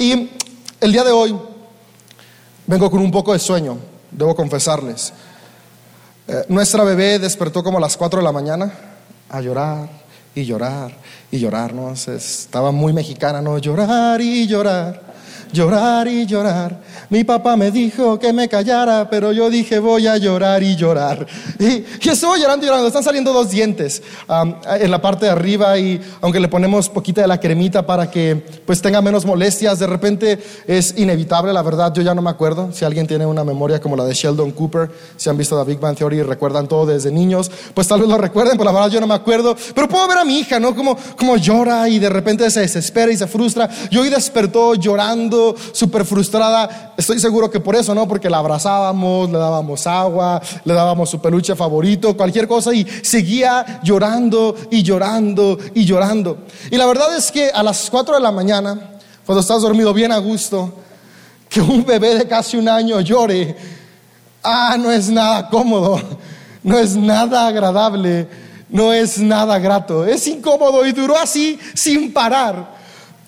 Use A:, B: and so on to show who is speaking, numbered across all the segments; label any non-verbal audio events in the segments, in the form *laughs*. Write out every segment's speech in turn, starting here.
A: Y el día de hoy vengo con un poco de sueño, debo confesarles. Eh, nuestra bebé despertó como a las 4 de la mañana a llorar y llorar y llorar, ¿no? Estaba muy mexicana, ¿no? Llorar y llorar llorar y llorar. Mi papá me dijo que me callara, pero yo dije voy a llorar y llorar. Y, y estuve llorando y llorando. Están saliendo dos dientes en la parte de arriba y aunque le ponemos poquita de la cremita para que pues tenga menos molestias, de repente es inevitable, la verdad, yo ya no me acuerdo. Si alguien tiene una memoria como la de Sheldon Cooper, si han visto The Big Bang Theory y recuerdan todo desde niños, pues tal vez lo recuerden, pero la verdad yo no me acuerdo. Pero puedo ver a mi hija, ¿no? Como, como llora y de repente se desespera y se frustra. Y hoy despertó llorando súper frustrada. Estoy seguro que por eso, ¿no? Porque la abrazábamos, le dábamos agua, le dábamos su peluche favorito, cualquier cosa y seguía llorando y llorando y llorando. Y la verdad es que a las 4 de la mañana, cuando estás dormido bien a gusto, que un bebé de casi un año llore, ah, no es nada cómodo, no es nada agradable, no es nada grato, es incómodo y duró así sin parar,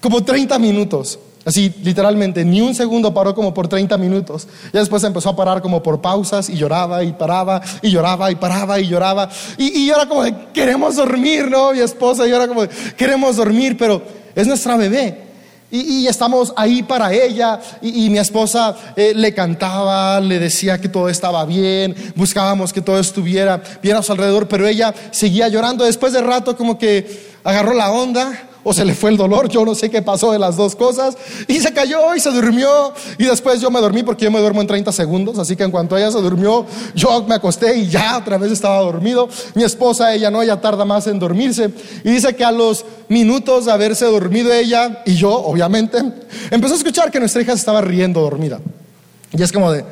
A: como 30 minutos. Así, literalmente, ni un segundo paró como por 30 minutos. Ya después empezó a parar como por pausas y lloraba y paraba y lloraba y paraba y lloraba. Y, y era como de, queremos dormir, ¿no? Mi esposa, y era como de, queremos dormir, pero es nuestra bebé. Y, estamos ahí para ella. Y, mi esposa eh, le cantaba, le decía que todo estaba bien, buscábamos que todo estuviera bien a su alrededor, pero ella seguía llorando. Después de rato como que agarró la onda o se le fue el dolor, yo no sé qué pasó de las dos cosas, y se cayó y se durmió, y después yo me dormí porque yo me duermo en 30 segundos, así que en cuanto ella se durmió, yo me acosté y ya otra vez estaba dormido. Mi esposa, ella no, ella tarda más en dormirse, y dice que a los minutos de haberse dormido ella y yo, obviamente, empezó a escuchar que nuestra hija se estaba riendo dormida. Y es como de,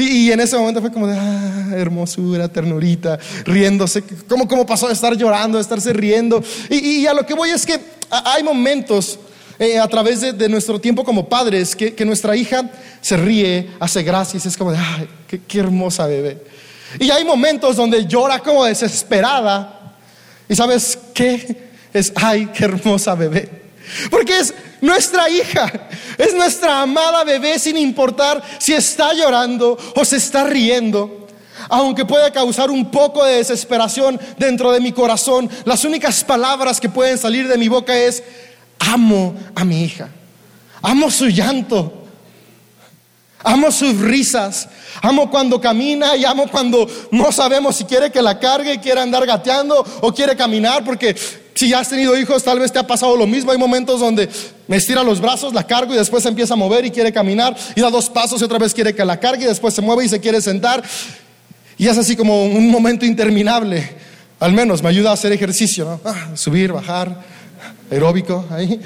A: y, en ese momento fue como de, ah, hermosura, ternurita, riéndose. ¿Cómo, cómo pasó de estar llorando, de estarse riendo? Y, a lo que voy es que hay momentos eh, a través de, nuestro tiempo como padres que, nuestra hija se ríe, hace gracias, es como de, ay, qué, qué hermosa bebé. Y hay momentos donde llora como desesperada. ¿Y sabes qué? Es, ay, qué hermosa bebé. Porque es nuestra hija, es nuestra amada bebé sin importar si está llorando o se está riendo. Aunque pueda causar un poco de desesperación dentro de mi corazón, las únicas palabras que pueden salir de mi boca es, amo a mi hija, amo su llanto, Amo sus risas, amo cuando camina y amo cuando no sabemos si quiere que la cargue, quiere andar gateando o quiere caminar, porque si ya has tenido hijos, tal vez te ha pasado lo mismo. Hay momentos donde me estira los brazos, la cargo y después se empieza a mover y quiere caminar y da dos pasos y otra vez quiere que la cargue y después se mueve y se quiere sentar. Y es así como un momento interminable. Al menos me ayuda a hacer ejercicio, ¿no? Ah, subir, bajar, aeróbico, ahí.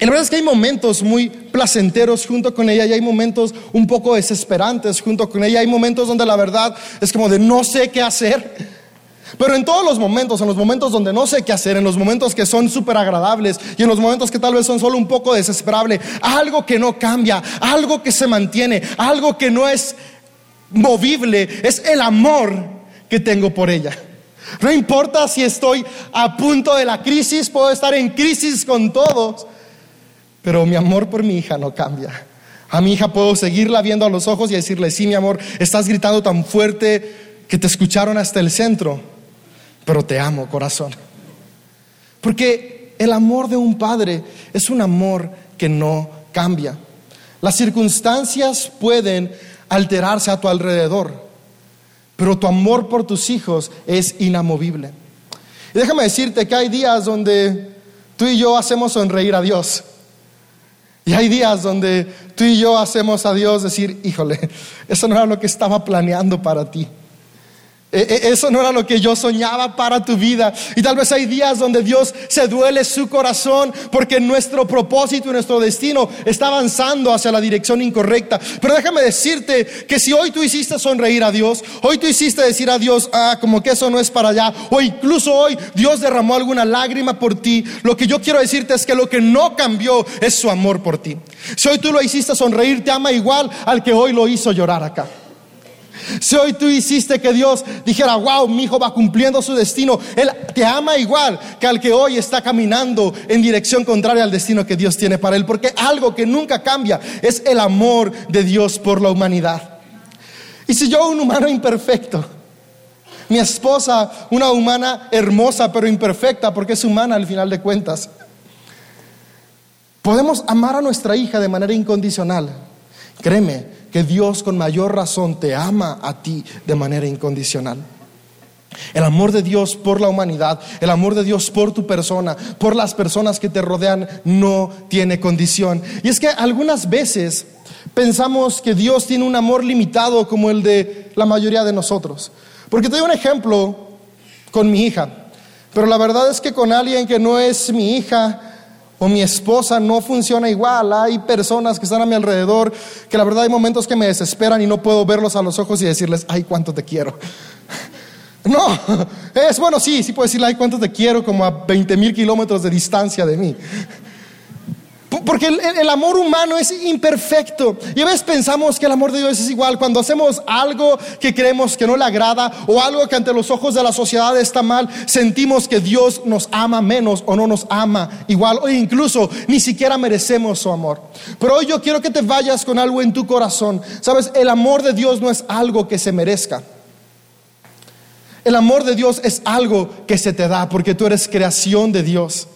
A: Y la verdad es que hay momentos muy placenteros junto con ella y hay momentos un poco desesperantes junto con ella. Hay momentos donde la verdad es como de no sé qué hacer. Pero en todos los momentos, en los momentos donde no sé qué hacer, en los momentos que son súper agradables y en los momentos que tal vez son solo un poco desesperables, algo que no cambia, algo que se mantiene, algo que no es movible, es el amor que tengo por ella. No importa si estoy a punto de la crisis, puedo estar en crisis con todos, pero mi amor por mi hija no cambia. A mi hija puedo seguirla viendo a los ojos y decirle, sí, mi amor, estás gritando tan fuerte que te escucharon hasta el centro pero te amo, corazón. Porque el amor de un padre es un amor que no cambia. Las circunstancias pueden alterarse a tu alrededor, pero tu amor por tus hijos es inamovible. Y déjame decirte que hay días donde tú y yo hacemos sonreír a Dios. Y hay días donde tú y yo hacemos a Dios decir, híjole, eso no era lo que estaba planeando para ti. E, e, eso no era lo que yo soñaba para tu vida. Y tal vez hay días donde Dios se duele su corazón porque nuestro propósito y nuestro destino está avanzando hacia la dirección incorrecta. Pero déjame decirte que si hoy tú hiciste sonreír a Dios, hoy tú hiciste decir a Dios, ah, como que eso no es para allá, o incluso hoy Dios derramó alguna lágrima por ti, lo que yo quiero decirte es que lo que no cambió es su amor por ti. Si hoy tú lo hiciste sonreír, te ama igual al que hoy lo hizo llorar acá. Si hoy tú hiciste que Dios dijera, wow, mi hijo va cumpliendo su destino, Él te ama igual que al que hoy está caminando en dirección contraria al destino que Dios tiene para Él, porque algo que nunca cambia es el amor de Dios por la humanidad. Y si yo, un humano imperfecto, mi esposa, una humana hermosa pero imperfecta, porque es humana al final de cuentas, podemos amar a nuestra hija de manera incondicional. Créeme, que Dios con mayor razón te ama a ti de manera incondicional. El amor de Dios por la humanidad, el amor de Dios por tu persona, por las personas que te rodean, no tiene condición. Y es que algunas veces pensamos que Dios tiene un amor limitado como el de la mayoría de nosotros. Porque te doy un ejemplo con mi hija, pero la verdad es que con alguien que no es mi hija, o mi esposa no funciona igual. Hay personas que están a mi alrededor que la verdad hay momentos que me desesperan y no puedo verlos a los ojos y decirles, ay, cuánto te quiero. *laughs* No, es bueno, sí, sí puedo decirle, ay, cuánto te quiero, como a 20 mil kilómetros de distancia de mí. Porque el, amor humano es imperfecto. Y a veces pensamos que el amor de Dios es igual. Cuando hacemos algo que creemos que no le agrada o algo que ante los ojos de la sociedad está mal, sentimos que Dios nos ama menos o no nos ama igual o incluso ni siquiera merecemos su amor. Pero hoy yo quiero que te vayas con algo en tu corazón. Sabes, el amor de Dios no es algo que se merezca. El amor de Dios es algo que se te da porque tú eres creación de Dios.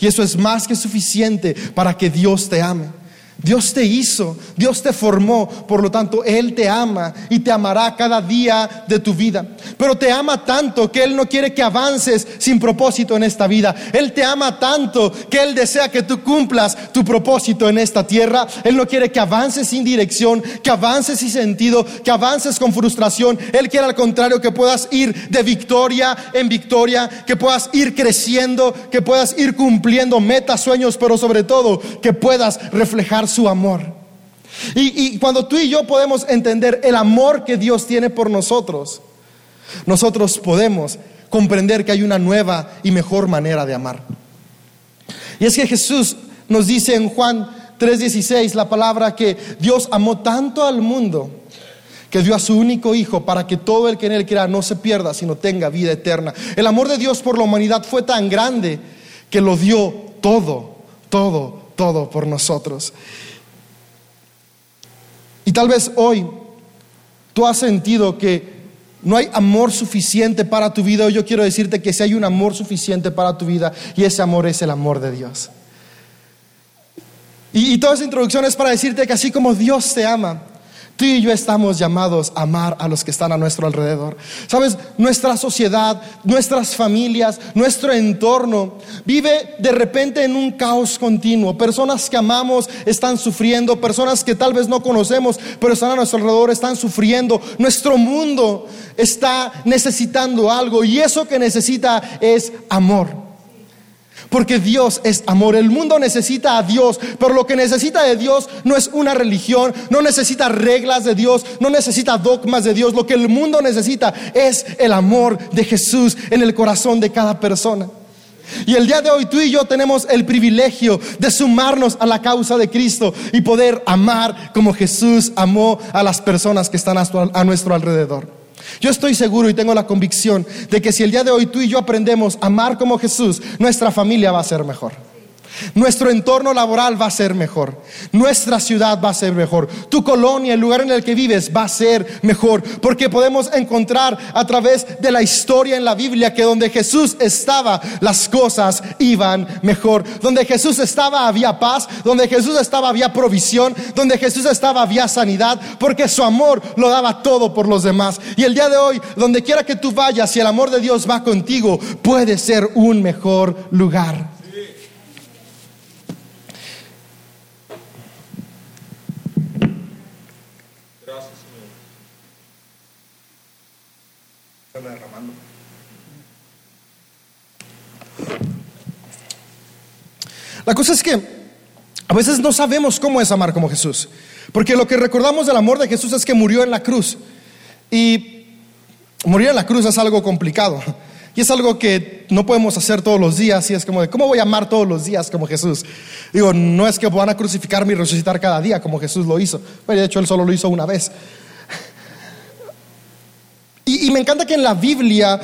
A: Y eso es más que suficiente para que Dios te ame. Dios te hizo, Dios te formó, por lo tanto Él te ama y te amará cada día de tu vida. Pero te ama tanto que Él no quiere que avances sin propósito en esta vida. Él te ama tanto que Él desea que tú cumplas tu propósito en esta tierra. Él no quiere que avances sin dirección, que avances sin sentido, que avances con frustración. Él quiere al contrario que puedas ir de victoria en victoria, que puedas ir creciendo, que puedas ir cumpliendo metas, sueños, pero sobre todo que puedas reflejar su amor. Y, cuando tú y yo podemos entender el amor que Dios tiene por nosotros, nosotros podemos comprender que hay una nueva y mejor manera de amar. Y es que Jesús nos dice en Juan 3:16 la palabra que Dios amó tanto al mundo que dio a su único hijo para que todo el que en él quiera no se pierda, sino tenga vida eterna. El amor de Dios por la humanidad fue tan grande que lo dio todo, todo, todo por nosotros. Y tal vez hoy tú has sentido que no hay amor suficiente para tu vida. Hoy yo quiero decirte que si hay un amor suficiente para tu vida y ese amor es el amor de Dios. Y, y toda esa introducción es para decirte que así como Dios te ama, Tú y yo estamos llamados a amar a los que están a nuestro alrededor. Sabes, nuestra sociedad, nuestras familias, nuestro entorno vive de repente en un caos continuo. Personas que amamos están sufriendo, personas que tal vez no conocemos, pero están a nuestro alrededor, están sufriendo. Nuestro mundo está necesitando algo y eso que necesita es amor. Porque Dios es amor. El mundo necesita a Dios, pero lo que necesita de Dios no es una religión, no necesita reglas de Dios, no necesita dogmas de Dios. Lo que el mundo necesita es el amor de Jesús en el corazón de cada persona. Y el día de hoy tú y yo tenemos el privilegio de sumarnos a la causa de Cristo y poder amar como Jesús amó a las personas que están a nuestro alrededor. Yo estoy seguro y tengo la convicción de que si el día de hoy tú y yo aprendemos a amar como Jesús, nuestra familia va a ser mejor. Nuestro entorno laboral va a ser mejor. Nuestra ciudad va a ser mejor. Tu colonia, el lugar en el que vives va a ser mejor. Porque podemos encontrar a través de la historia en la Biblia que donde Jesús estaba, las cosas iban mejor. Donde Jesús estaba había paz. Donde Jesús estaba había provisión. Donde Jesús estaba había sanidad. Porque su amor lo daba todo por los demás. Y el día de hoy, donde quiera que tú vayas, si el amor de Dios va contigo, puede ser un mejor lugar. La cosa es que a veces no sabemos cómo es amar como Jesús. Porque lo que recordamos del amor de Jesús es que murió en la cruz. Y morir en la cruz es algo complicado. Y es algo que no podemos hacer todos los días. Y es como de, ¿cómo voy a amar todos los días como Jesús? Digo, no es que van a crucificarme y resucitar cada día como Jesús lo hizo. Pero de hecho, Él solo lo hizo una vez. Me encanta que en la Biblia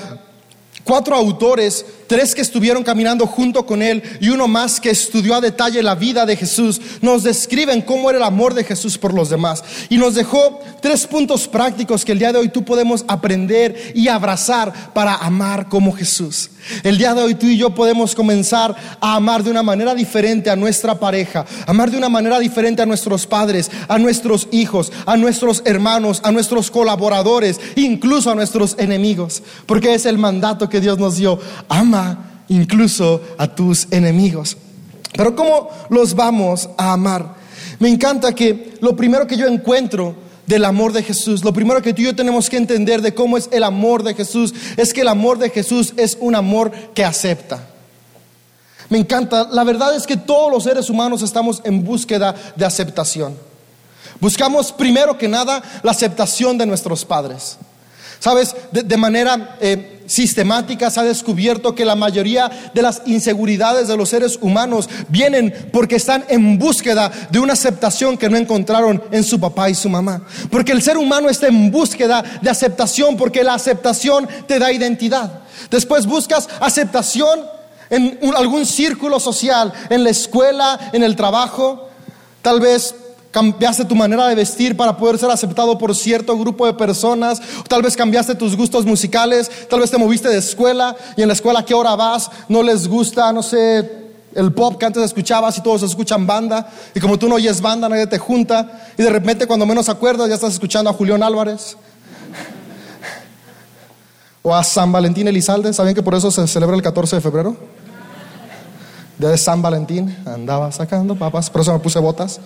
A: cuatro autores, tres que estuvieron caminando junto con él y uno más que estudió a detalle la vida de Jesús, nos describen cómo era el amor de Jesús por los demás. Y nos dejó tres puntos prácticos que el día de hoy tú podemos aprender y abrazar para amar como Jesús. El día de hoy tú y yo podemos comenzar a amar de una manera diferente a nuestra pareja, amar de una manera diferente a nuestros padres, a nuestros hijos, a nuestros hermanos, a nuestros colaboradores, incluso a nuestros enemigos, porque es el mandato que Dios nos dio. Ama incluso a tus enemigos. Pero ¿cómo los vamos a amar? Me encanta que lo primero que yo encuentro del amor de Jesús. Lo primero que tú y yo tenemos que entender de cómo es el amor de Jesús es que el amor de Jesús es un amor que acepta. Me encanta, la verdad es que todos los seres humanos estamos en búsqueda de aceptación. Buscamos primero que nada la aceptación de nuestros padres. Sabes, de, manera eh, sistemática se ha descubierto que la mayoría de las inseguridades de los seres humanos vienen porque están en búsqueda de una aceptación que no encontraron en su papá y su mamá. Porque el ser humano está en búsqueda de aceptación porque la aceptación te da identidad. Después buscas aceptación en algún círculo social, en la escuela, en el trabajo. Tal vez cambiaste tu manera de vestir para poder ser aceptado por cierto grupo de personas, tal vez cambiaste tus gustos musicales, tal vez te moviste de escuela y en la escuela a qué hora vas, no les gusta, no sé, el pop que antes escuchabas y todos escuchan banda y como tú no oyes banda nadie te junta y de repente cuando menos acuerdas ya estás escuchando a Julián Álvarez o a San Valentín Elizalde, ¿saben que por eso se celebra el 14 de febrero? De San Valentín, andaba sacando papas, por eso me puse botas.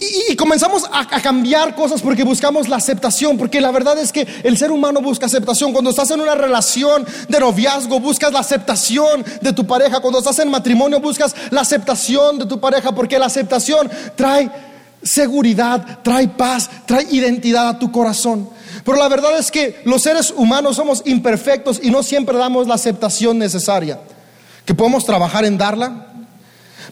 A: Y, comenzamos a, a, cambiar cosas porque buscamos la aceptación, porque la verdad es que el ser humano busca aceptación. Cuando estás en una relación de noviazgo, buscas la aceptación de tu pareja. Cuando estás en matrimonio, buscas la aceptación de tu pareja, porque la aceptación trae seguridad, trae paz, trae identidad a tu corazón. Pero la verdad es que los seres humanos somos imperfectos y no siempre damos la aceptación necesaria. Que podemos trabajar en darla,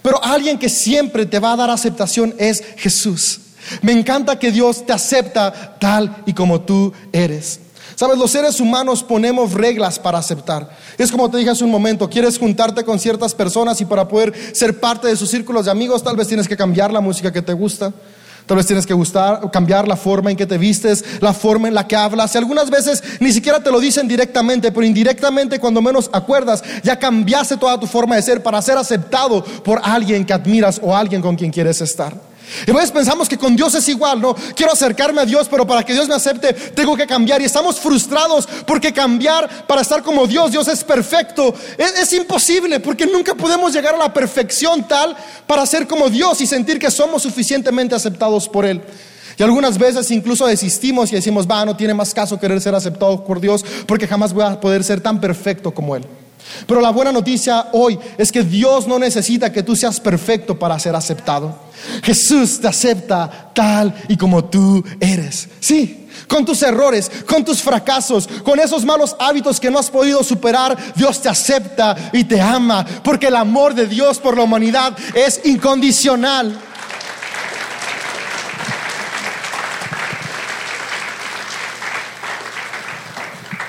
A: pero alguien que siempre te va a dar aceptación es Jesús. Me encanta que Dios te acepta tal y como tú eres. Sabes, los seres humanos ponemos reglas para aceptar. Es como te dije hace un momento, quieres juntarte con ciertas personas y para poder ser parte de sus círculos de amigos, tal vez tienes que cambiar la música que te gusta. Tal vez tienes que gustar, cambiar la forma en que te vistes, la forma en la que hablas. Y algunas veces ni siquiera te lo dicen directamente, pero indirectamente cuando menos acuerdas, ya cambiaste toda tu forma de ser para ser aceptado por alguien que admiras o alguien con quien quieres estar. Y a veces pensamos que con Dios es igual, no, quiero acercarme a Dios, pero para que Dios me acepte tengo que cambiar. Y estamos frustrados porque cambiar para estar como Dios, Dios es perfecto. Es, imposible porque nunca podemos llegar a la perfección tal para ser como Dios y sentir que somos suficientemente aceptados por Él. Y algunas veces incluso desistimos y decimos, va, no tiene más caso querer ser aceptado por Dios porque jamás voy a poder ser tan perfecto como Él. Pero la buena noticia hoy es que Dios no necesita que tú seas perfecto para ser aceptado. Jesús te acepta tal y como tú eres. Sí, con tus errores, con tus fracasos, con esos malos hábitos que no has podido superar, Dios te acepta y te ama, porque el amor de Dios por la humanidad es incondicional.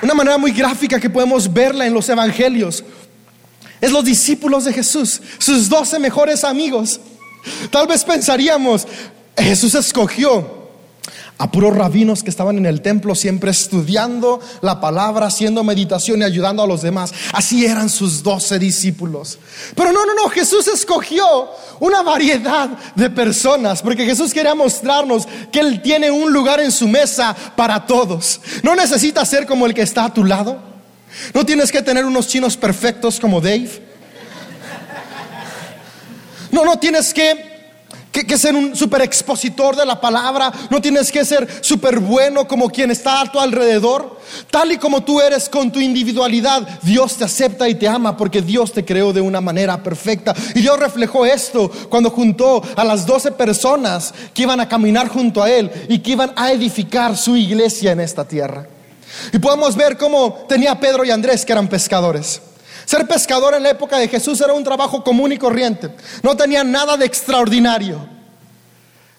A: Una manera muy gráfica que podemos verla en los evangelios es los discípulos de Jesús, sus doce mejores amigos. Tal vez pensaríamos, Jesús escogió a puros rabinos que estaban en el templo siempre estudiando la palabra, haciendo meditación y ayudando a los demás. Así eran sus doce discípulos. Pero no, no, no, Jesús escogió una variedad de personas porque Jesús quería mostrarnos que Él tiene un lugar en su mesa para todos. No necesitas ser como el que está a tu lado. No tienes que tener unos chinos perfectos como Dave. No, no tienes que que, ser un super expositor de la palabra, no tienes que ser súper bueno como quien está a tu alrededor. Tal y como tú eres con tu individualidad, Dios te acepta y te ama porque Dios te creó de una manera perfecta. Y Dios reflejó esto cuando juntó a las doce personas que iban a caminar junto a Él y que iban a edificar su iglesia en esta tierra. Y podemos ver cómo tenía Pedro y Andrés que eran pescadores. Ser pescador en la época de Jesús era un trabajo común y corriente. No tenía nada de extraordinario.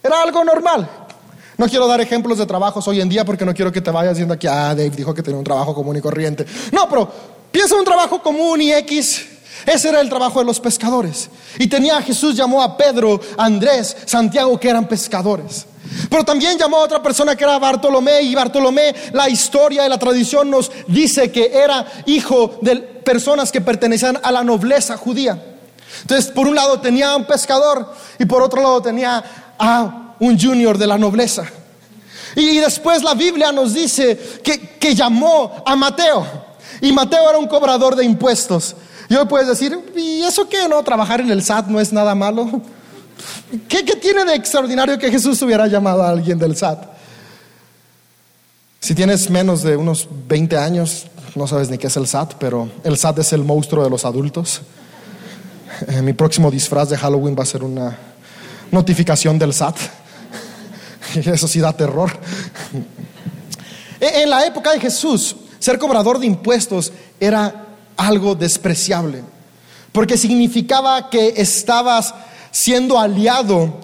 A: Era algo normal. No quiero dar ejemplos de trabajos hoy en día porque no quiero que te vayas diciendo aquí, ah, Dave dijo que tenía un trabajo común y corriente. No, pero piensa en un trabajo común y X. Ese era el trabajo de los pescadores. Y tenía Jesús llamó a Pedro, Andrés, Santiago, que eran pescadores. Pero también llamó a otra persona que era Bartolomé y Bartolomé, la historia y la tradición nos dice que era hijo de personas que pertenecían a la nobleza judía. Entonces, por un lado tenía a un pescador y por otro lado tenía a un junior de la nobleza. Y después la Biblia nos dice que, llamó a Mateo. Y Mateo era un cobrador de impuestos. Y hoy puedes decir, ¿y eso qué? No, trabajar en el SAT no es nada malo. ¿Qué, ¿Qué, tiene de extraordinario que Jesús hubiera llamado a alguien del SAT? Si tienes menos de unos 20 años, no sabes ni qué es el SAT, pero el SAT es el monstruo de los adultos. Eh, mi próximo disfraz de Halloween va a ser una notificación del SAT. *laughs* Eso sí da terror. En la época de Jesús, ser cobrador de impuestos era algo despreciable, porque significaba que estabas siendo aliado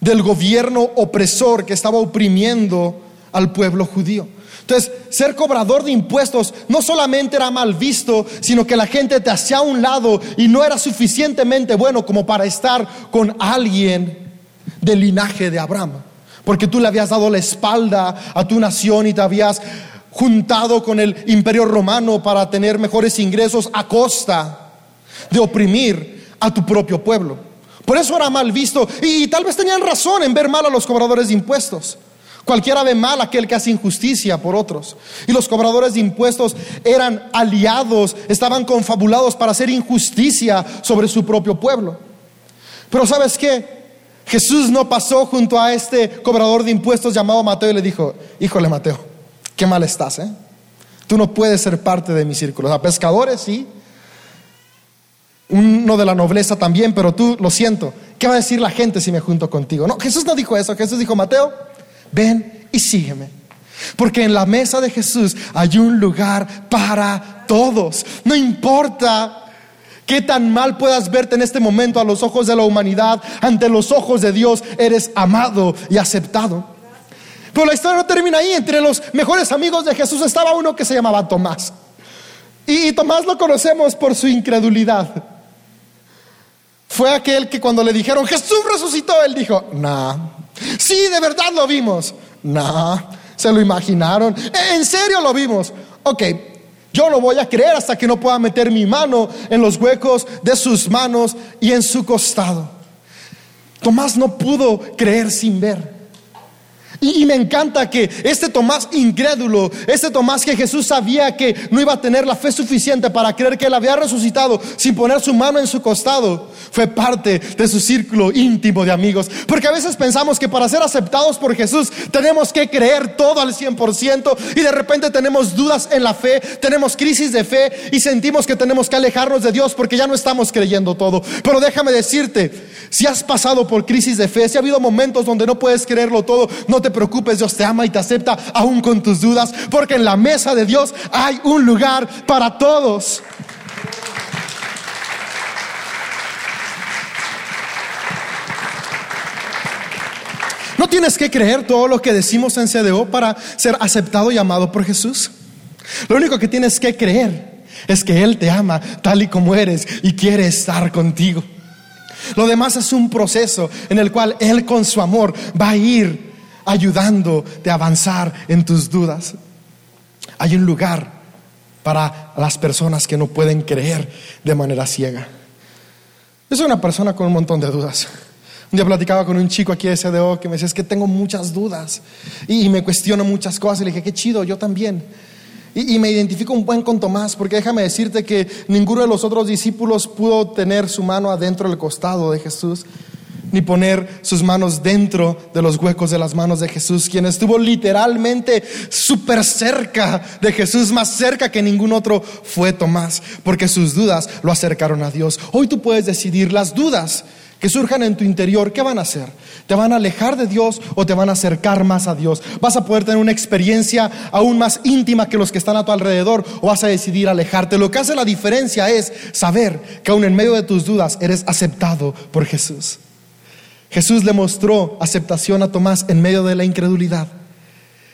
A: del gobierno opresor que estaba oprimiendo al pueblo judío. Entonces, ser cobrador de impuestos no solamente era mal visto, sino que la gente te hacía a un lado y no era suficientemente bueno como para estar con alguien del linaje de Abraham porque tú le habías dado la espalda a tu nación y te habías juntado con el imperio romano para tener mejores ingresos a costa de oprimir a tu propio pueblo. Por eso era mal visto y, tal vez tenían razón en ver mal a los cobradores de impuestos. Cualquiera ve mal aquel que hace injusticia por otros. Y los cobradores de impuestos eran aliados, estaban confabulados para hacer injusticia sobre su propio pueblo. Pero ¿sabes qué? Jesús no pasó junto a este cobrador de impuestos llamado Mateo y le dijo, híjole Mateo, qué mal estás, ¿eh? Tú no puedes ser parte de mi círculo. A pescadores sí, uno de la nobleza también, pero tú lo siento. ¿Qué va a decir la gente si me junto contigo? No, Jesús no dijo eso. Jesús dijo, Mateo, ven y sígueme. Porque en la mesa de Jesús hay un lugar para todos. No importa Qué tan mal puedas verte en este momento a los ojos de la humanidad, ante los ojos de Dios, eres amado y aceptado. Pero la historia no termina ahí. Entre los mejores amigos de Jesús estaba uno que se llamaba Tomás. Y, Tomás lo conocemos por su incredulidad. Fue aquel que cuando le dijeron, Jesús resucitó, él dijo, nah, sí, de verdad lo vimos. Nah, se lo imaginaron. ¿En serio lo vimos? Ok, yo no voy a creer hasta que no pueda meter mi mano en los huecos de sus manos y en su costado. Tomás no pudo creer sin ver. Y, me encanta que este Tomás incrédulo, este Tomás que Jesús sabía que no iba a tener la fe suficiente para creer que él había resucitado sin poner su mano en su costado, fue parte de su círculo íntimo de amigos. Porque a veces pensamos que para ser aceptados por Jesús tenemos que creer todo al 100% y de repente tenemos dudas en la fe, tenemos crisis de fe y sentimos que tenemos que alejarnos de Dios porque ya no estamos creyendo todo. Pero déjame decirte, si has pasado por crisis de fe, si ha habido momentos donde no puedes creerlo todo, no te preocupes, Dios te ama y te acepta aún con tus dudas, porque en la mesa de Dios hay un lugar para todos. No tienes que creer todo lo que decimos en CDO para ser aceptado y amado por Jesús. Lo único que tienes que creer es que Él te ama tal y como eres y quiere estar contigo. Lo demás es un proceso en el cual Él con su amor va a ir ayudando de avanzar en tus dudas. Hay un lugar para las personas que no pueden creer de manera ciega. Yo soy una persona con un montón de dudas. Un día platicaba con un chico aquí de CDO que me decía, es que tengo muchas dudas y, me cuestiono muchas cosas. Y le dije, qué chido, yo también. Y, y, me identifico un buen con Tomás, porque déjame decirte que ninguno de los otros discípulos pudo tener su mano adentro del costado de Jesús ni poner sus manos dentro de los huecos de las manos de Jesús, quien estuvo literalmente súper cerca de Jesús, más cerca que ningún otro fue Tomás, porque sus dudas lo acercaron a Dios. Hoy tú puedes decidir las dudas que surjan en tu interior, ¿qué van a hacer? ¿Te van a alejar de Dios o te van a acercar más a Dios? ¿Vas a poder tener una experiencia aún más íntima que los que están a tu alrededor o vas a decidir alejarte? Lo que hace la diferencia es saber que aún en medio de tus dudas eres aceptado por Jesús. Jesús le mostró aceptación a Tomás en medio de la incredulidad.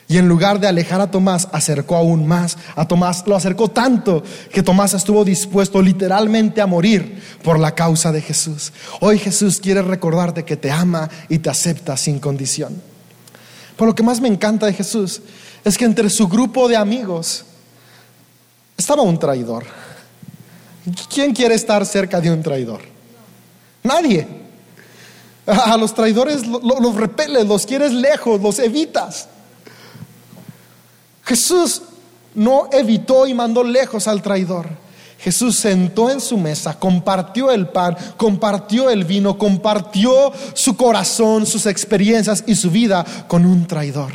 A: Y en lugar de alejar a Tomás, acercó aún más a Tomás. Lo acercó tanto que Tomás estuvo dispuesto literalmente a morir por la causa de Jesús. Hoy Jesús quiere recordarte que te ama y te acepta sin condición. Por lo que más me encanta de Jesús es que entre su grupo de amigos estaba un traidor. ¿Quién quiere estar cerca de un traidor? Nadie. A los traidores los repeles, los quieres lejos, los evitas. Jesús no evitó y mandó lejos al traidor. Jesús sentó en su mesa, compartió el pan, compartió el vino, compartió su corazón, sus experiencias y su vida con un traidor.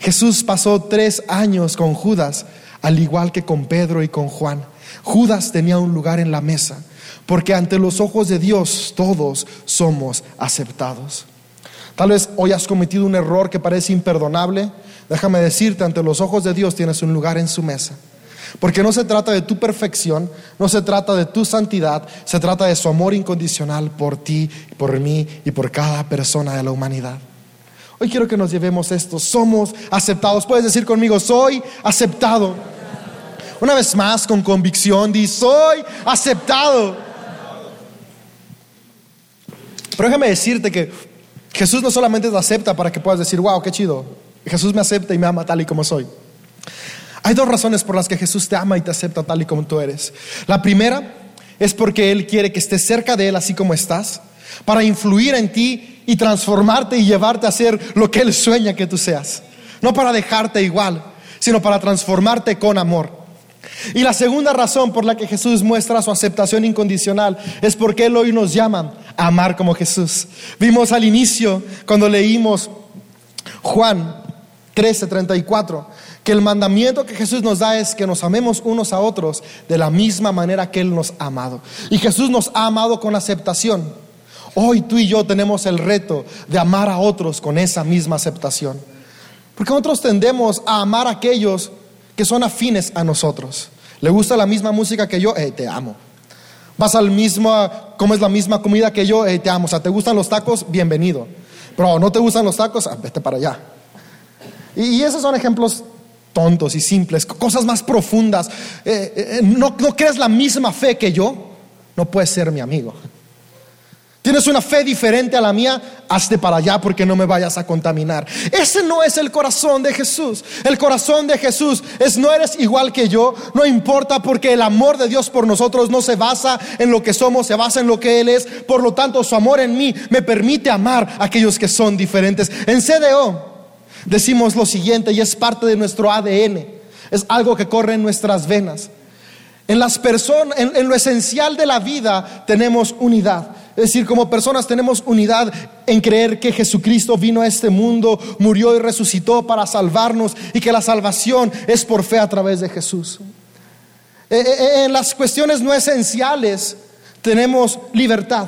A: Jesús pasó tres años con Judas, al igual que con Pedro y con Juan. Judas tenía un lugar en la mesa, porque ante los ojos de Dios todos somos aceptados. Tal vez hoy has cometido un error que parece imperdonable, Déjame decirte, ante los ojos de Dios tienes un lugar en su mesa. Porque no se trata de tu perfección, no se trata de tu santidad, se trata de su amor incondicional por ti, por mí y por cada persona de la humanidad. Hoy quiero que nos llevemos esto, somos aceptados. Puedes decir conmigo, soy aceptado. Una vez más, con convicción, di, soy aceptado. Pero déjame decirte que Jesús no solamente te acepta para que puedas decir, wow, qué chido, Jesús me acepta y me ama tal y como soy. Hay dos razones por las que Jesús te ama y te acepta tal y como tú eres. La primera es porque Él quiere que estés cerca de Él así como estás, para influir en ti y transformarte y llevarte a ser lo que Él sueña que tú seas. No para dejarte igual, sino para transformarte con amor. Y la segunda razón por la que Jesús muestra su aceptación incondicional es porque Él hoy nos llama a amar como Jesús. Vimos al inicio, cuando leímos Juan 13:34, que el mandamiento que Jesús nos da es que nos amemos unos a otros de la misma manera que Él nos ha amado. Y Jesús nos ha amado con aceptación. Hoy tú y yo tenemos el reto de amar a otros con esa misma aceptación. Porque nosotros tendemos a amar a aquellos que son afines a nosotros. ¿Le gusta la misma música que yo? Eh, te amo. Vas al mismo, comes la misma comida que yo, eh, te amo. O sea, ¿te gustan los tacos? Bienvenido. Pero no te gustan los tacos, ah, vete para allá. Y, esos son ejemplos tontos y simples, cosas más profundas. Eh, no, no crees la misma fe que yo, no puedes ser mi amigo. Tienes una fe diferente a la mía, hazte para allá porque no me vayas a contaminar. Ese no es el corazón de Jesús. El corazón de Jesús es no eres igual que yo, no importa porque el amor de Dios por nosotros no se basa en lo que somos, se basa en lo que Él es. Por lo tanto, su amor en mí me permite amar a aquellos que son diferentes. En CDO decimos lo siguiente y es parte de nuestro ADN, es algo que corre en nuestras venas. En las personas, en, lo esencial de la vida tenemos unidad. Es decir, como personas tenemos unidad en creer que Jesucristo vino a este mundo, murió y resucitó para salvarnos y que la salvación es por fe a través de Jesús. Eh, eh, eh, en las cuestiones no esenciales tenemos libertad.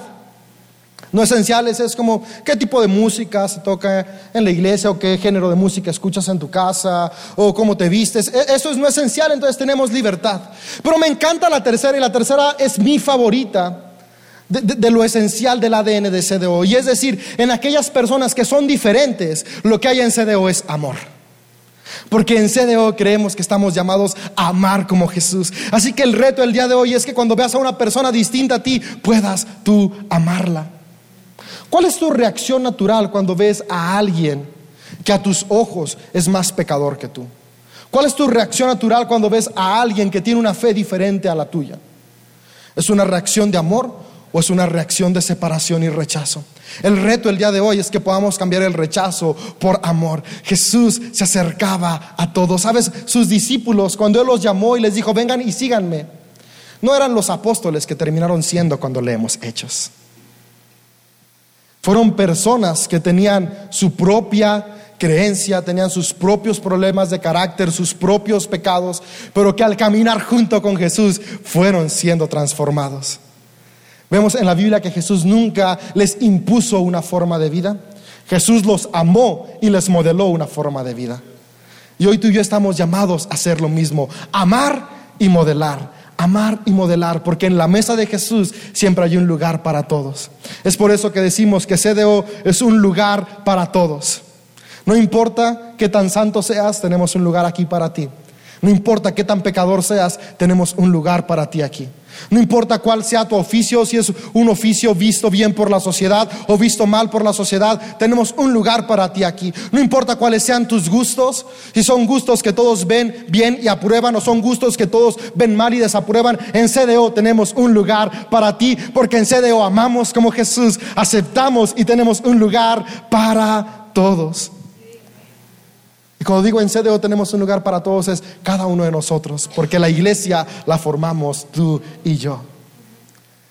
A: No esenciales es como qué tipo de música se toca en la iglesia o qué género de música escuchas en tu casa o cómo te vistes. E, eso es no esencial, entonces tenemos libertad. Pero me encanta la tercera y la tercera es mi favorita. De, lo esencial del ADN de CDO. Y es decir, en aquellas personas que son diferentes, lo que hay en CDO es amor. Porque en CDO creemos que estamos llamados a amar como Jesús. Así que el reto del día de hoy es que cuando veas a una persona distinta a ti, puedas tú amarla. ¿Cuál es tu reacción natural cuando ves a alguien que a tus ojos es más pecador que tú? ¿Cuál es tu reacción natural cuando ves a alguien que tiene una fe diferente a la tuya? ¿Es una reacción de amor o es una reacción de separación y rechazo? El reto el día de hoy es que podamos cambiar el rechazo por amor. Jesús se acercaba a todos. ¿Sabes? Sus discípulos, cuando Él los llamó y les dijo, vengan y síganme, no eran los apóstoles que terminaron siendo cuando leemos hechos. Fueron personas que tenían su propia creencia, tenían sus propios problemas de carácter, sus propios pecados, pero que al caminar junto con Jesús fueron siendo transformados. Vemos en la Biblia que Jesús nunca les impuso una forma de vida. Jesús los amó y les modeló una forma de vida. Y hoy tú y yo estamos llamados a hacer lo mismo, amar y modelar amar y modelar, porque en la mesa de Jesús siempre hay un lugar para todos. Es por eso que decimos que CDO es un lugar para todos. No importa qué tan santo seas, tenemos un lugar aquí para ti. No importa qué tan pecador seas, tenemos un lugar para ti aquí. No importa cuál sea tu oficio, si es un oficio visto bien por la sociedad o visto mal por la sociedad, tenemos un lugar para ti aquí. No importa cuáles sean tus gustos, si son gustos que todos ven bien y aprueban o son gustos que todos ven mal y desaprueban, en CDO tenemos un lugar para ti, porque en CDO amamos como Jesús, aceptamos y tenemos un lugar para todos. Cuando digo en CDO tenemos un lugar para todos es cada uno de nosotros, porque la iglesia la formamos tú y yo.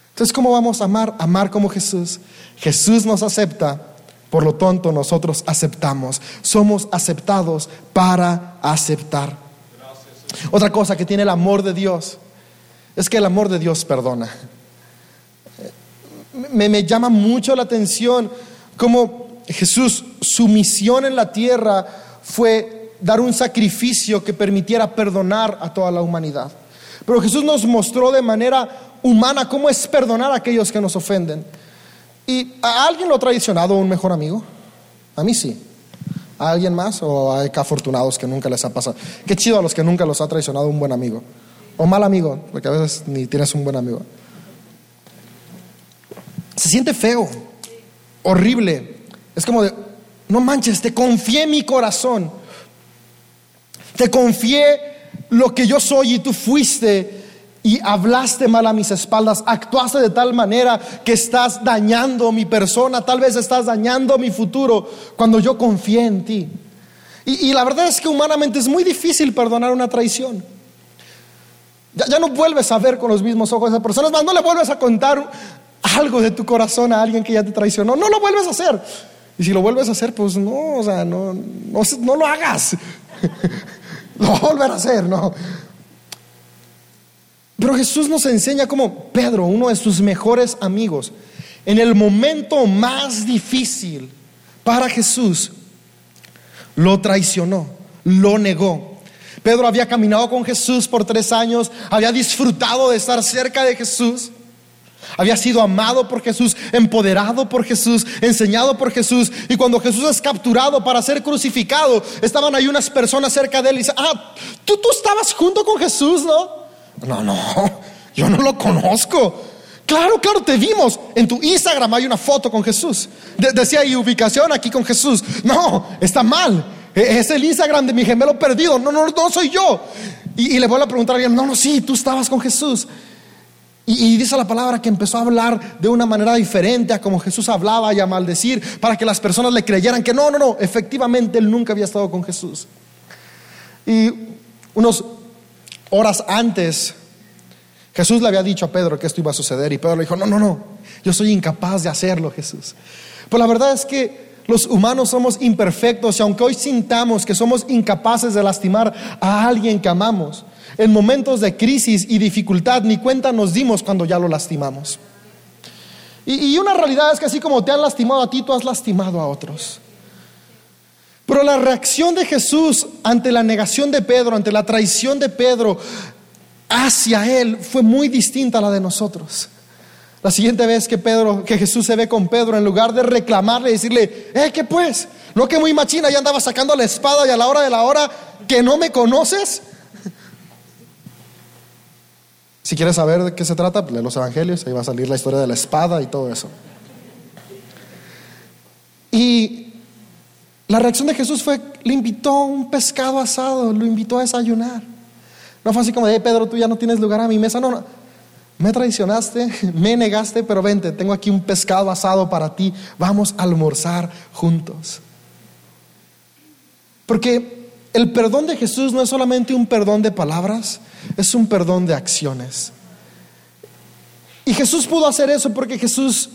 A: Entonces, ¿cómo vamos a amar? Amar como Jesús. Jesús nos acepta, por lo tanto nosotros aceptamos. Somos aceptados para aceptar. Otra cosa que tiene el amor de Dios es que el amor de Dios perdona. Me, me llama mucho la atención cómo Jesús, su misión en la tierra, fue dar un sacrificio que permitiera perdonar a toda la humanidad. Pero Jesús nos mostró de manera humana cómo es perdonar a aquellos que nos ofenden. ¿Y a alguien lo ha traicionado un mejor amigo? A mí sí. ¿A alguien más? ¿O hay afortunados que nunca les ha pasado? Qué chido a los que nunca los ha traicionado un buen amigo. O mal amigo, porque a veces ni tienes un buen amigo. Se siente feo, horrible. Es como de, no manches, te confié mi corazón. Te confié lo que yo soy y tú fuiste y hablaste mal a mis espaldas, actuaste de tal manera que estás dañando mi persona, tal vez estás dañando mi futuro cuando yo confié en ti. Y, la verdad es que humanamente es muy difícil perdonar una traición. Ya, no vuelves a ver con los mismos ojos a esa persona, más, no le vuelves a contar algo de tu corazón a alguien que ya te traicionó, no lo vuelves a hacer. Y si lo vuelves a hacer, pues no, o sea, no, no, lo hagas. *laughs* lo volver a hacer, no. Pero Jesús nos enseña como Pedro, uno de sus mejores amigos, en el momento más difícil para Jesús, lo traicionó, lo negó. Pedro había caminado con Jesús por tres años, había disfrutado de estar cerca de Jesús. Había sido amado por Jesús, empoderado por Jesús, enseñado por Jesús. Y cuando Jesús es capturado para ser crucificado, estaban ahí unas personas cerca de él y dicen, ah, tú, tú estabas junto con Jesús, ¿no? No, no, yo no lo conozco. Claro, claro, te vimos. En tu Instagram hay una foto con Jesús. decía ahí ubicación aquí con Jesús. No, está mal. E, es el Instagram de mi gemelo perdido. No, no, no soy yo. Y, le vuelvo a preguntar a alguien, no, no, sí, tú estabas con Jesús. Y, dice la palabra que empezó a hablar de una manera diferente a como Jesús hablaba y a maldecir para que las personas le creyeran que no, no, no, efectivamente él nunca había estado con Jesús. Y unos horas antes, Jesús le había dicho a Pedro que esto iba a suceder y Pedro le dijo, no, no, no, yo soy incapaz de hacerlo, Jesús. Pues la verdad es que los humanos somos imperfectos y aunque hoy sintamos que somos incapaces de lastimar a alguien que amamos, en momentos de crisis y dificultad, ni cuenta nos dimos cuando ya lo lastimamos. Y, una realidad es que así como te han lastimado a ti, tú has lastimado a otros. Pero la reacción de Jesús ante la negación de Pedro, ante la traición de Pedro hacia él, fue muy distinta a la de nosotros. La siguiente vez que Pedro, que Jesús se ve con Pedro, en lugar de reclamarle y decirle, eh, ¿qué pues? No que muy machina, ya andaba sacando la espada y a la hora de la hora que no me conoces, si quieres saber de qué se trata, lee los evangelios, ahí va a salir la historia de la espada y todo eso. Y la reacción de Jesús fue, le invitó a un pescado asado, lo invitó a desayunar. No fue así como de, Pedro, tú ya no tienes lugar a mi mesa, no, no. Me traicionaste, *laughs* me negaste, pero vente, tengo aquí un pescado asado para ti, vamos a almorzar juntos. Porque el perdón de Jesús no es solamente un perdón de palabras, es un perdón de acciones. Y Jesús pudo hacer eso porque Jesús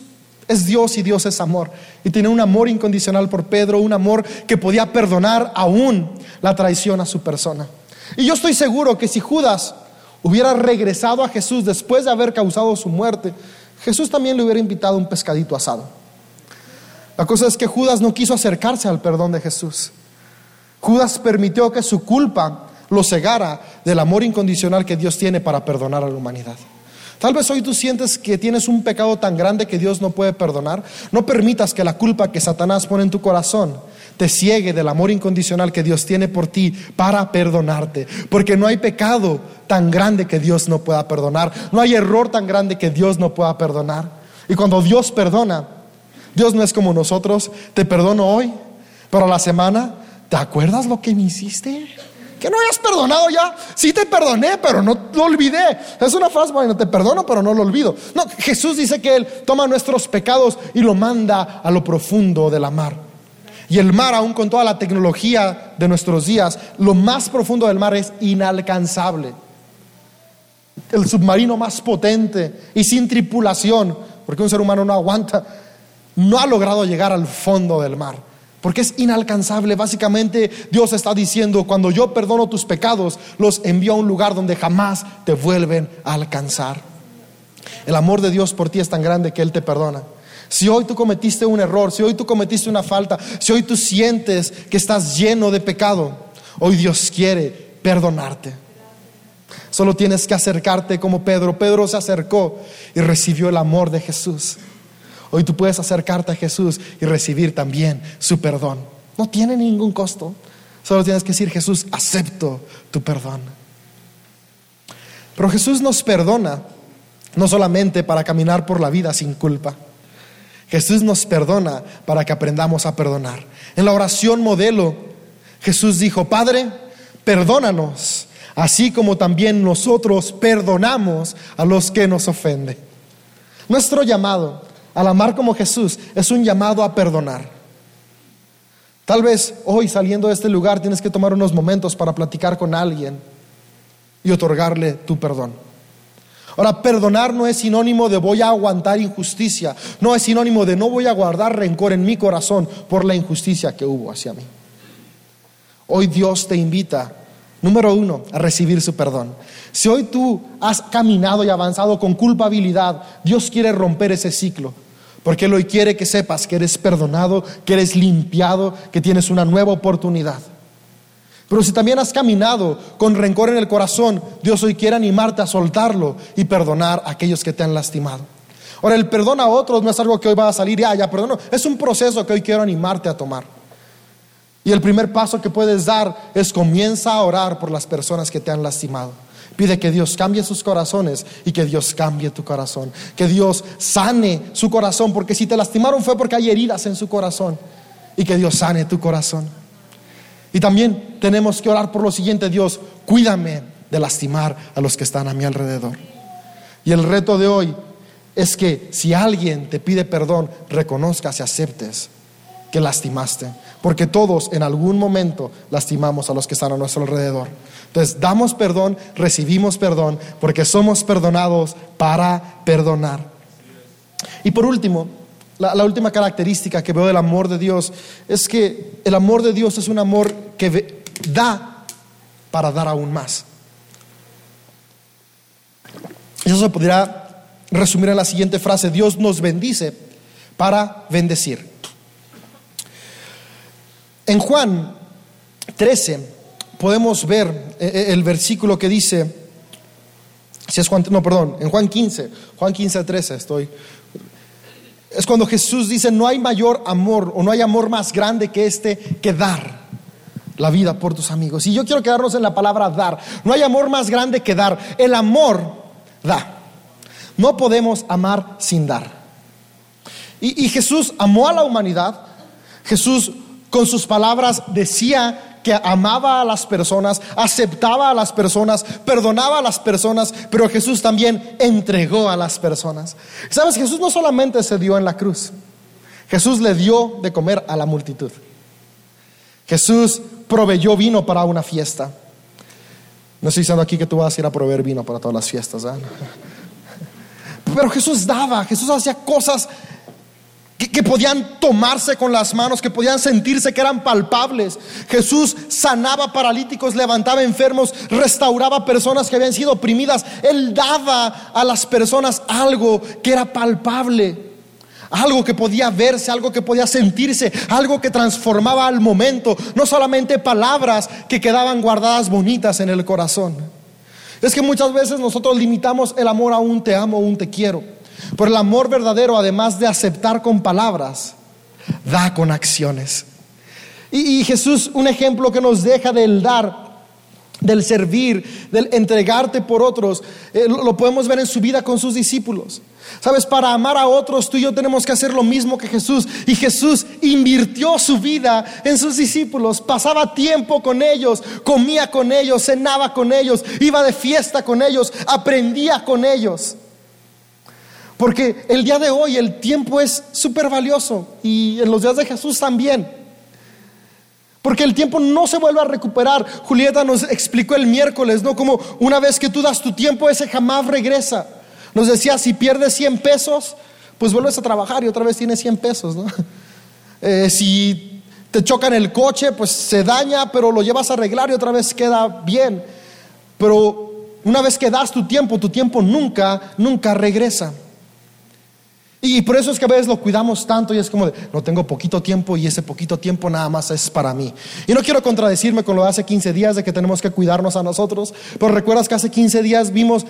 A: es Dios y Dios es amor. Y tiene un amor incondicional por Pedro, un amor que podía perdonar aún la traición a su persona. Y yo estoy seguro que si Judas hubiera regresado a Jesús después de haber causado su muerte, Jesús también le hubiera invitado un pescadito asado. La cosa es que Judas no quiso acercarse al perdón de Jesús. Judas permitió que su culpa lo cegara del amor incondicional que Dios tiene para perdonar a la humanidad. Tal vez hoy tú sientes que tienes un pecado tan grande que Dios no puede perdonar. No permitas que la culpa que Satanás pone en tu corazón te ciegue del amor incondicional que Dios tiene por ti para perdonarte. Porque no hay pecado tan grande que Dios no pueda perdonar. No hay error tan grande que Dios no pueda perdonar. Y cuando Dios perdona, Dios no es como nosotros. Te perdono hoy, pero la semana, ¿te acuerdas lo que me hiciste? Que no hayas perdonado ya. Sí te perdoné, pero no lo olvidé. Es una frase, bueno, te perdono, pero no lo olvido. No, Jesús dice que Él toma nuestros pecados y lo manda a lo profundo de la mar. Y el mar, aún con toda la tecnología de nuestros días, lo más profundo del mar es inalcanzable. El submarino más potente y sin tripulación, porque un ser humano no aguanta, no ha logrado llegar al fondo del mar. Porque es inalcanzable. Básicamente Dios está diciendo, cuando yo perdono tus pecados, los envío a un lugar donde jamás te vuelven a alcanzar. El amor de Dios por ti es tan grande que Él te perdona. Si hoy tú cometiste un error, si hoy tú cometiste una falta, si hoy tú sientes que estás lleno de pecado, hoy Dios quiere perdonarte. Solo tienes que acercarte como Pedro. Pedro se acercó y recibió el amor de Jesús. Hoy tú puedes acercarte a Jesús y recibir también su perdón. No tiene ningún costo. Solo tienes que decir, Jesús, acepto tu perdón. Pero Jesús nos perdona no solamente para caminar por la vida sin culpa. Jesús nos perdona para que aprendamos a perdonar. En la oración modelo, Jesús dijo, Padre, perdónanos, así como también nosotros perdonamos a los que nos ofenden. Nuestro llamado al amar como Jesús es un llamado a perdonar. Tal vez hoy saliendo de este lugar tienes que tomar unos momentos para platicar con alguien y otorgarle tu perdón. Ahora, perdonar no es sinónimo de voy a aguantar injusticia, no es sinónimo de no voy a guardar rencor en mi corazón por la injusticia que hubo hacia mí. Hoy Dios te invita, número uno, a recibir su perdón. Si hoy tú has caminado y avanzado con culpabilidad, Dios quiere romper ese ciclo. Porque Él hoy quiere que sepas que eres perdonado, que eres limpiado, que tienes una nueva oportunidad. Pero si también has caminado con rencor en el corazón, Dios hoy quiere animarte a soltarlo y perdonar a aquellos que te han lastimado. Ahora, el perdón a otros no es algo que hoy va a salir y ah, ya perdono. Es un proceso que hoy quiero animarte a tomar. Y el primer paso que puedes dar es comienza a orar por las personas que te han lastimado. Pide que Dios cambie sus corazones y que Dios cambie tu corazón. Que Dios sane su corazón, porque si te lastimaron fue porque hay heridas en su corazón. Y que Dios sane tu corazón. Y también tenemos que orar por lo siguiente, Dios, cuídame de lastimar a los que están a mi alrededor. Y el reto de hoy es que si alguien te pide perdón, reconozcas y aceptes que lastimaste, porque todos en algún momento lastimamos a los que están a nuestro alrededor. Entonces, damos perdón, recibimos perdón, porque somos perdonados para perdonar. Y por último, la, última característica que veo del amor de Dios es que el amor de Dios es un amor que da para dar aún más. Eso se podría resumir en la siguiente frase, Dios nos bendice para bendecir. En Juan 13 podemos ver eh, eh, el versículo que dice, si es Juan, no, perdón, en Juan 15, Juan 15, 13 estoy es cuando Jesús dice, no hay mayor amor o no hay amor más grande que este que dar la vida por tus amigos. Y yo quiero quedarnos en la palabra dar. No hay amor más grande que dar. El amor da. No podemos amar sin dar. Y, y Jesús amó a la humanidad. Jesús con sus palabras decía que amaba a las personas, aceptaba a las personas, perdonaba a las personas, pero Jesús también entregó a las personas. Sabes, Jesús no solamente se dio en la cruz, Jesús le dio de comer a la multitud. Jesús proveyó vino para una fiesta. No estoy diciendo aquí que tú vas a ir a proveer vino para todas las fiestas. *laughs* Pero Jesús daba, Jesús hacía cosas que, podían tomarse con las manos, que podían sentirse que eran palpables. Jesús sanaba paralíticos, levantaba enfermos, restauraba personas que habían sido oprimidas. Él daba a las personas algo que era palpable. Algo que podía verse, algo que podía sentirse, algo que transformaba al momento, no solamente palabras que quedaban guardadas bonitas en el corazón. Es que muchas veces nosotros limitamos el amor a un te amo, un te quiero. Pero el amor verdadero, además de aceptar con palabras, da con acciones. Y, Jesús, un ejemplo que nos deja del dar, del servir, del entregarte por otros, eh, lo podemos ver en su vida con sus discípulos. Sabes, para amar a otros, tú y yo tenemos que hacer lo mismo que Jesús. Y Jesús invirtió su vida en sus discípulos, pasaba tiempo con ellos, comía con ellos, cenaba con ellos, iba de fiesta con ellos, aprendía con ellos. Porque el día de hoy el tiempo es súper valioso y en los días de Jesús también. Porque el tiempo no se vuelve a recuperar. Julieta nos explicó el miércoles, ¿no? Como una vez que tú das tu tiempo, ese jamás regresa. Nos decía, si pierdes 100 pesos, pues vuelves a trabajar y otra vez tienes 100 pesos, ¿no? *laughs* Eh, si te chocan el coche, pues se daña, pero lo llevas a arreglar y otra vez queda bien. Pero una vez que das tu tiempo, tu tiempo nunca, nunca regresa. Y por eso es que a veces lo cuidamos tanto y es como de, no tengo poquito tiempo y ese poquito tiempo nada más es para mí. Y no quiero contradecirme con lo de hace 15 días de que tenemos que cuidarnos a nosotros, pero recuerdas que hace 15 días vimos,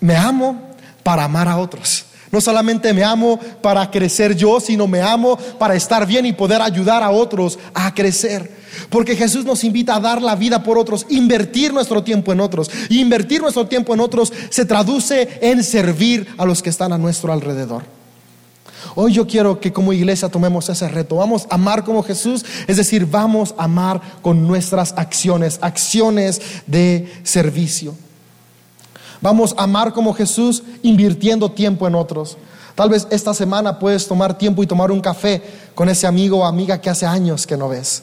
A: me amo para amar a otros. No solamente me amo para crecer yo, sino me amo para estar bien y poder ayudar a otros a crecer. Porque Jesús nos invita a dar la vida por otros, invertir nuestro tiempo en otros. Y invertir nuestro tiempo en otros se traduce en servir a los que están a nuestro alrededor. Hoy yo quiero que como iglesia tomemos ese reto. Vamos a amar como Jesús, es decir, vamos a amar con nuestras acciones, acciones de servicio. Vamos a amar como Jesús invirtiendo tiempo en otros. Tal vez esta semana puedes tomar tiempo y tomar un café con ese amigo o amiga que hace años que no ves.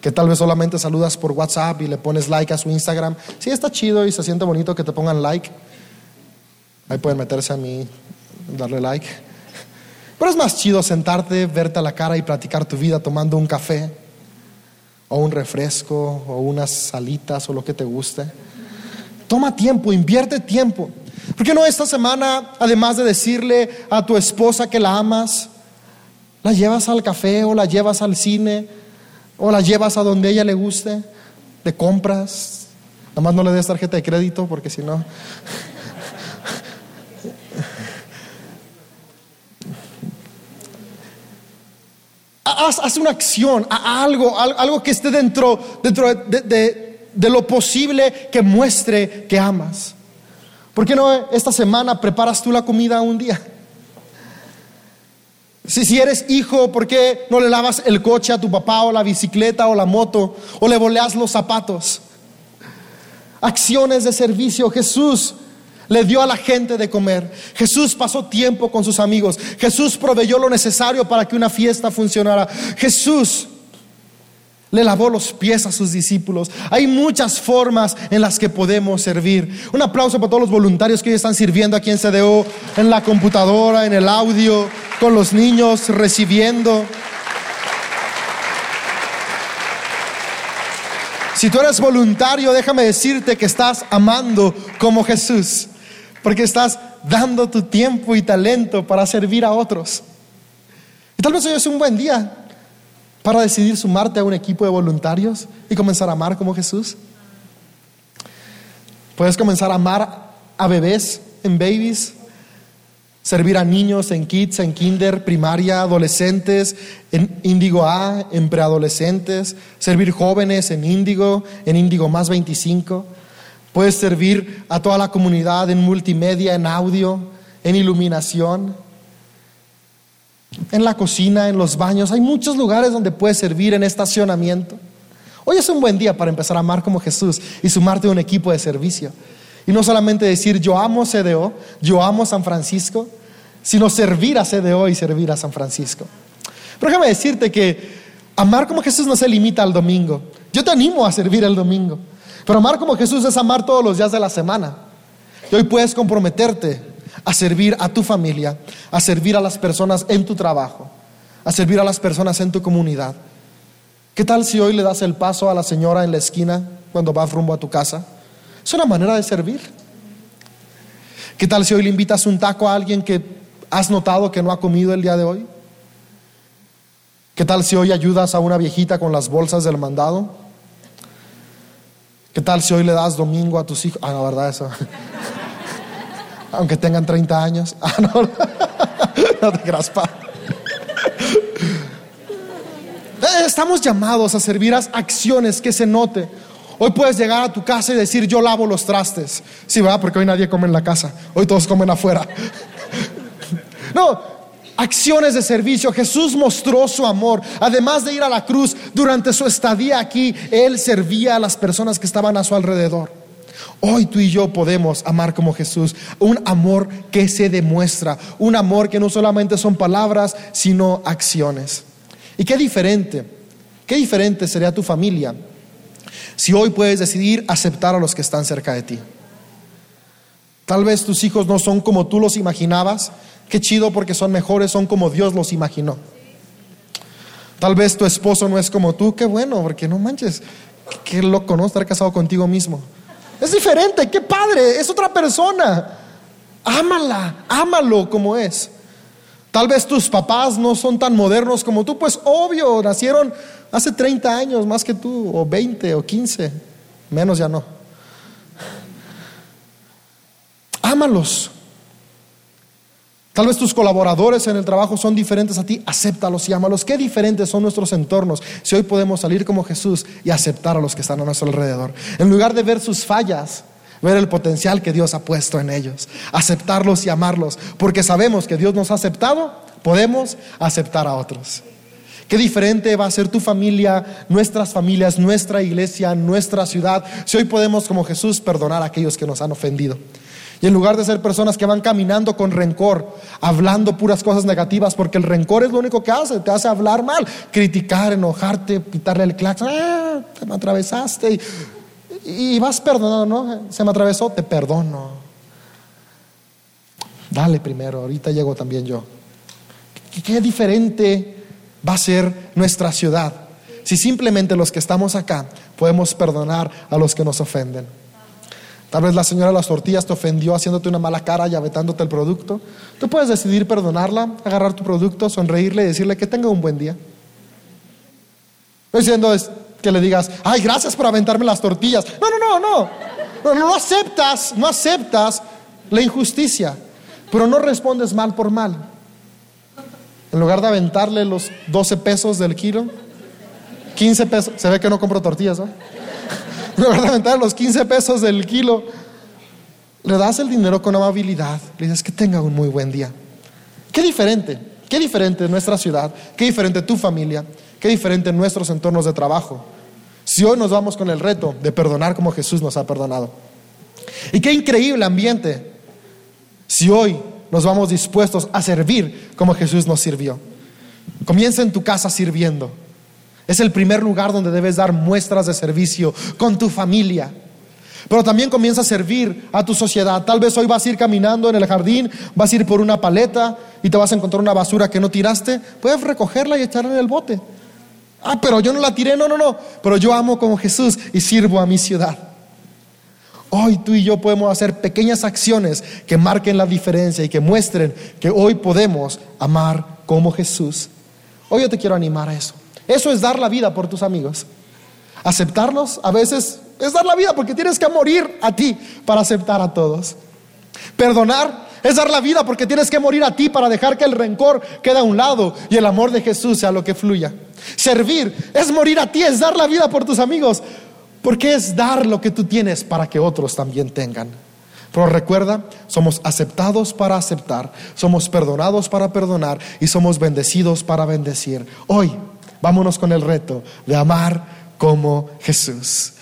A: Que tal vez solamente saludas por WhatsApp y le pones like a su Instagram. Sí, está chido y se siente bonito que te pongan like. Ahí pueden meterse a mí, darle like. Pero es más chido sentarte, verte a la cara y platicar tu vida tomando un café o un refresco o unas salitas o lo que te guste. Toma tiempo, invierte tiempo. ¿Por qué no esta semana, además de decirle a tu esposa que la amas, la llevas al café o la llevas al cine o la llevas a donde ella le guste, de compras? Nada más no le des tarjeta de crédito porque si no... *laughs* Haz, una acción, algo, algo que esté dentro, dentro de de lo posible que muestre que amas. ¿Por qué no esta semana preparas tú la comida un día? Si, si eres hijo, ¿por qué no le lavas el coche a tu papá o la bicicleta o la moto o le boleas los zapatos? Acciones de servicio. Jesús le dio a la gente de comer. Jesús pasó tiempo con sus amigos. Jesús proveyó lo necesario para que una fiesta funcionara. Jesús le lavó los pies a sus discípulos. Hay muchas formas en las que podemos servir. Un aplauso para todos los voluntarios que hoy están sirviendo aquí en CDO, en la computadora, en el audio, con los niños, recibiendo. Si tú eres voluntario, déjame decirte que estás amando como Jesús, porque estás dando tu tiempo y talento para servir a otros. Y tal vez hoy es un buen día para decidir sumarte a un equipo de voluntarios y comenzar a amar como Jesús? Puedes comenzar a amar a bebés en babies, servir a niños en kids, en kinder, primaria, adolescentes, en índigo A, en preadolescentes, servir jóvenes en índigo, en índigo más 25. Puedes servir a toda la comunidad en multimedia, en audio, en iluminación en la cocina, en los baños. Hay muchos lugares donde puedes servir en estacionamiento. Hoy es un buen día para empezar a amar como Jesús y sumarte a un equipo de servicio. Y no solamente decir yo amo CDO, yo amo San Francisco, sino servir a CDO y servir a San Francisco. Pero déjame decirte que amar como Jesús no se limita al domingo. Yo te animo a servir el domingo. Pero amar como Jesús es amar todos los días de la semana. Y hoy puedes comprometerte a servir a tu familia, a servir a las personas en tu trabajo, a servir a las personas en tu comunidad. ¿Qué tal si hoy le das el paso a la señora en la esquina cuando vas rumbo a tu casa? Es una manera de servir. ¿Qué tal si hoy le invitas un taco a alguien que has notado que no ha comido el día de hoy? ¿Qué tal si hoy ayudas a una viejita con las bolsas del mandado? ¿Qué tal si hoy le das domingo a tus hijos? Ah, no, ¿verdad eso? Aunque tengan 30 años. *laughs* Ah, no, te creas, pa. Eh, Estamos llamados a servir a acciones que se note. Hoy puedes llegar a tu casa y decir, yo lavo los trastes. Sí, va, porque hoy nadie come en la casa. Hoy todos comen afuera. *laughs* No, acciones de servicio. Jesús mostró su amor. Además de ir a la cruz, durante su estadía aquí, Él servía a las personas que estaban a su alrededor. Hoy tú y yo podemos amar como Jesús, un amor que se demuestra, un amor que no solamente son palabras, sino acciones. Y qué diferente, qué diferente sería tu familia si hoy puedes decidir aceptar a los que están cerca de ti. Tal vez tus hijos no son como tú los imaginabas, qué chido porque son mejores, son como Dios los imaginó. Tal vez tu esposo no es como tú, qué bueno, porque no manches, qué loco, ¿no? Estar casado contigo mismo. Es diferente, qué padre, es otra persona. Ámala, ámalo como es. Tal vez tus papás no son tan modernos como tú, pues obvio, nacieron hace 30 años más que tú, o 20 o 15, menos ya no. Ámalos. Tal vez tus colaboradores en el trabajo son diferentes a ti, acéptalos y ámalos. Qué diferentes son nuestros entornos si hoy podemos salir como Jesús y aceptar a los que están a nuestro alrededor. En lugar de ver sus fallas, ver el potencial que Dios ha puesto en ellos, aceptarlos y amarlos, porque sabemos que Dios nos ha aceptado, podemos aceptar a otros. Qué diferente va a ser tu familia, nuestras familias, nuestra iglesia, nuestra ciudad, si hoy podemos como Jesús perdonar a aquellos que nos han ofendido. Y en lugar de ser personas que van caminando con rencor, hablando puras cosas negativas, porque el rencor es lo único que hace, te hace hablar mal, criticar, enojarte, pitarle el claxon, ah, te me atravesaste y, vas perdonando, ¿no? Se me atravesó, te perdono. Dale primero, ahorita llego también yo. ¿Qué, qué diferente va a ser nuestra ciudad si simplemente los que estamos acá podemos perdonar a los que nos ofenden? Tal vez la señora de las tortillas te ofendió haciéndote una mala cara y avetándote el producto. Tú puedes decidir perdonarla, agarrar tu producto, sonreírle y decirle que tenga un buen día. No diciendo que le digas, ay, gracias por aventarme las tortillas. No, no, no, no. No, no aceptas, no aceptas la injusticia, pero no respondes mal por mal. En lugar de aventarle los 12 pesos del kilo, 15 pesos, se ve que no compro tortillas, ¿no? *laughs* Los 15 pesos del kilo, le das el dinero con amabilidad, le dices que tenga un muy buen día. Qué diferente, qué diferente nuestra ciudad, qué diferente tu familia, qué diferente nuestros entornos de trabajo. Si hoy nos vamos con el reto de perdonar como Jesús nos ha perdonado. Y qué increíble ambiente si hoy nos vamos dispuestos a servir como Jesús nos sirvió. Comienza en tu casa sirviendo. Es el primer lugar donde debes dar muestras de servicio con tu familia. Pero también comienza a servir a tu sociedad. Tal vez hoy vas a ir caminando en el jardín, vas a ir por una paleta y te vas a encontrar una basura que no tiraste. Puedes recogerla y echarla en el bote. Ah, pero yo no la tiré. No, no, no. Pero yo amo como Jesús y sirvo a mi ciudad. Hoy tú y yo podemos hacer pequeñas acciones que marquen la diferencia y que muestren que hoy podemos amar como Jesús. Hoy yo te quiero animar a eso. Eso es dar la vida por tus amigos. Aceptarlos a veces es dar la vida porque tienes que morir a ti para aceptar a todos. Perdonar es dar la vida porque tienes que morir a ti para dejar que el rencor quede a un lado y el amor de Jesús sea lo que fluya. Servir es morir a ti, es dar la vida por tus amigos porque es dar lo que tú tienes para que otros también tengan. Pero recuerda, somos aceptados para aceptar, somos perdonados para perdonar y somos bendecidos para bendecir. Hoy vámonos con el reto de amar como Jesús.